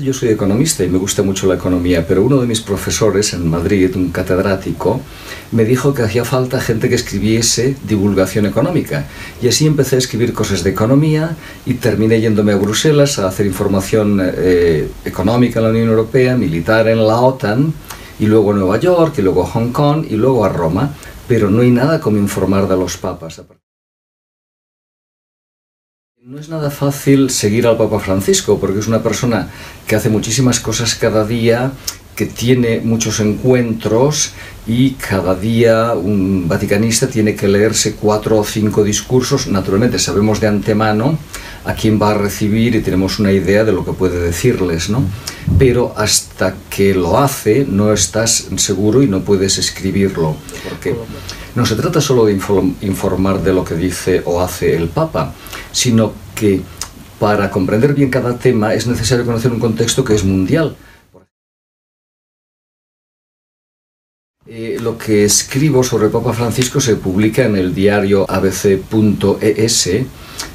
yo soy economista y me gusta mucho la economía, pero uno de mis profesores en Madrid, un catedrático, me dijo que hacía falta gente que escribiese divulgación económica. Y así empecé a escribir cosas de economía y terminé yéndome a Bruselas a hacer información eh, económica en la Unión Europea, militar en la OTAN, y luego a Nueva York, y luego a Hong Kong, y luego a Roma. Pero no hay nada como informar de los papas. No es nada fácil seguir al Papa Francisco porque es una persona que hace muchísimas cosas cada día, que tiene muchos encuentros y cada día un vaticanista tiene que leerse cuatro o cinco discursos. Naturalmente sabemos de antemano a quién va a recibir y tenemos una idea de lo que puede decirles, ¿no? Pero hasta que lo hace no estás seguro y no puedes escribirlo. Porque no se trata solo de informar de lo que dice o hace el Papa, sino que para comprender bien cada tema es necesario conocer un contexto que es mundial. Eh, lo que escribo sobre Papa Francisco se publica en el diario abc.es,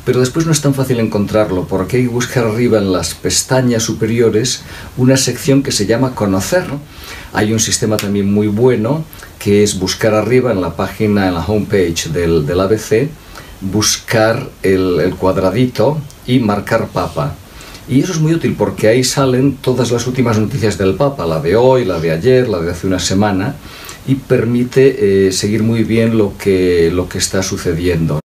pero después no es tan fácil encontrarlo porque hay que buscar arriba en las pestañas superiores una sección que se llama Conocer. Hay un sistema también muy bueno que es buscar arriba en la página, en la homepage del, del ABC, buscar el cuadradito y marcar Papa. Y eso es muy útil porque ahí salen todas las últimas noticias del Papa, la de hoy, la de ayer, la de hace una semana, y permite eh, seguir muy bien lo que, lo que está sucediendo.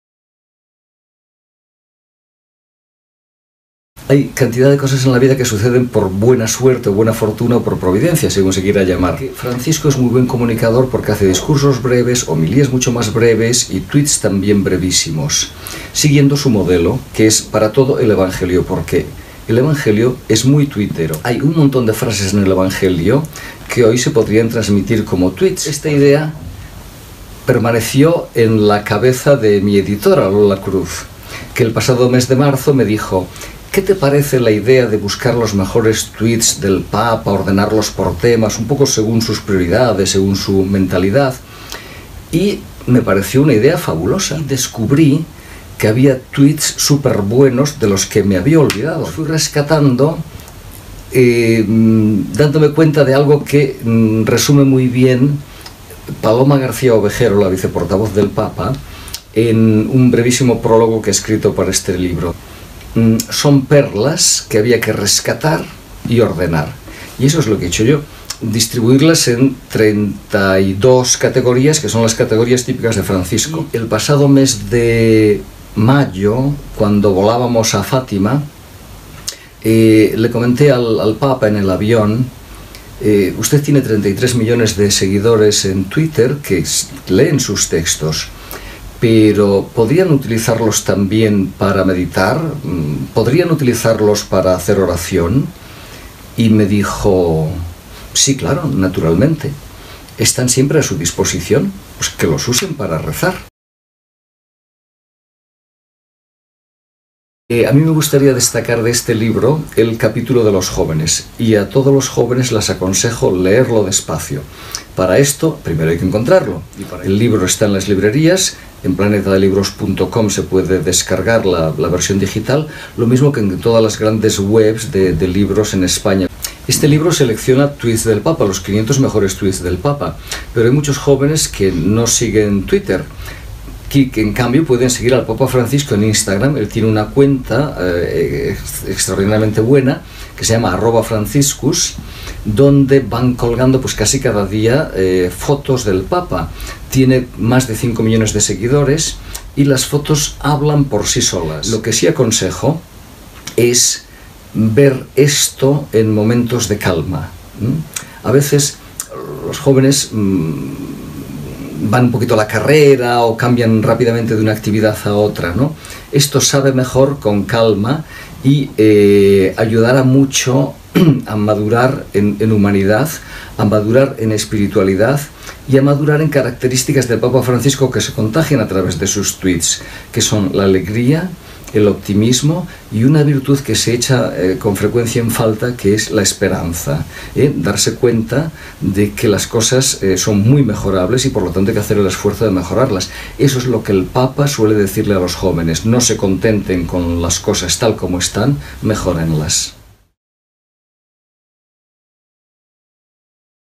Hay cantidad de cosas en la vida que suceden por buena suerte, buena fortuna o por providencia, según se quiera llamar. Francisco es muy buen comunicador porque hace discursos breves, homilías mucho más breves y tweets también brevísimos, siguiendo su modelo, que es para todo el Evangelio, porque el Evangelio es muy tuitero. Hay un montón de frases en el Evangelio que hoy se podrían transmitir como tweets. Esta idea permaneció en la cabeza de mi editora, Lola Cruz, que el pasado mes de marzo me dijo, ¿Qué te parece la idea de buscar los mejores tweets del Papa, ordenarlos por temas, un poco según sus prioridades, según su mentalidad? Y me pareció una idea fabulosa. Descubrí que había tweets súper buenos de los que me había olvidado. Fui rescatando, eh, dándome cuenta de algo que mm, resume muy bien Paloma García Ovejero, la viceportavoz del Papa, en un brevísimo prólogo que he escrito para este libro. Mm, son perlas que había que rescatar y ordenar. Y eso es lo que he hecho yo. Distribuirlas en 32 categorías, que son las categorías típicas de Francisco. El pasado mes de mayo, cuando volábamos a Fátima, eh, le comenté al, Papa en el avión, eh, usted tiene 33 millones de seguidores en Twitter que leen sus textos pero ¿podrían utilizarlos también para meditar? Mm, ¿Podrían utilizarlos para hacer oración? Y me dijo, sí, claro, naturalmente. Están siempre a su disposición, pues que los usen para rezar. Eh, a mí me gustaría destacar de este libro el capítulo de los jóvenes y a todos los jóvenes les aconsejo leerlo despacio. Para esto, primero hay que encontrarlo. El libro está en las librerías, en planetadelibros.com se puede descargar la, versión digital, lo mismo que en todas las grandes webs de, de libros en España. Este libro selecciona tweets del Papa, los 500 mejores tweets del Papa, pero hay muchos jóvenes que no siguen Twitter que en cambio pueden seguir al Papa Francisco en Instagram. Él tiene una cuenta eh, extraordinariamente buena que se llama arroba franciscus, donde van colgando pues casi cada día eh, fotos del Papa. Tiene más de 5 millones de seguidores y las fotos hablan por sí solas. Lo que sí aconsejo es ver esto en momentos de calma. A veces los jóvenes mm, van un poquito a la carrera o cambian rápidamente de una actividad a otra. ¿no? Esto sabe mejor con calma y eh, ayudará mucho a madurar en, en, humanidad, a madurar en espiritualidad y a madurar en características del Papa Francisco que se contagian a través de sus tweets, que son la alegría, el optimismo y una virtud que se echa eh, con frecuencia en falta, que es la esperanza. ¿eh? Darse cuenta de que las cosas eh, son muy mejorables y por lo tanto hay que hacer el esfuerzo de mejorarlas. Eso es lo que el Papa suele decirle a los jóvenes. No se contenten con las cosas tal como están, mejorenlas.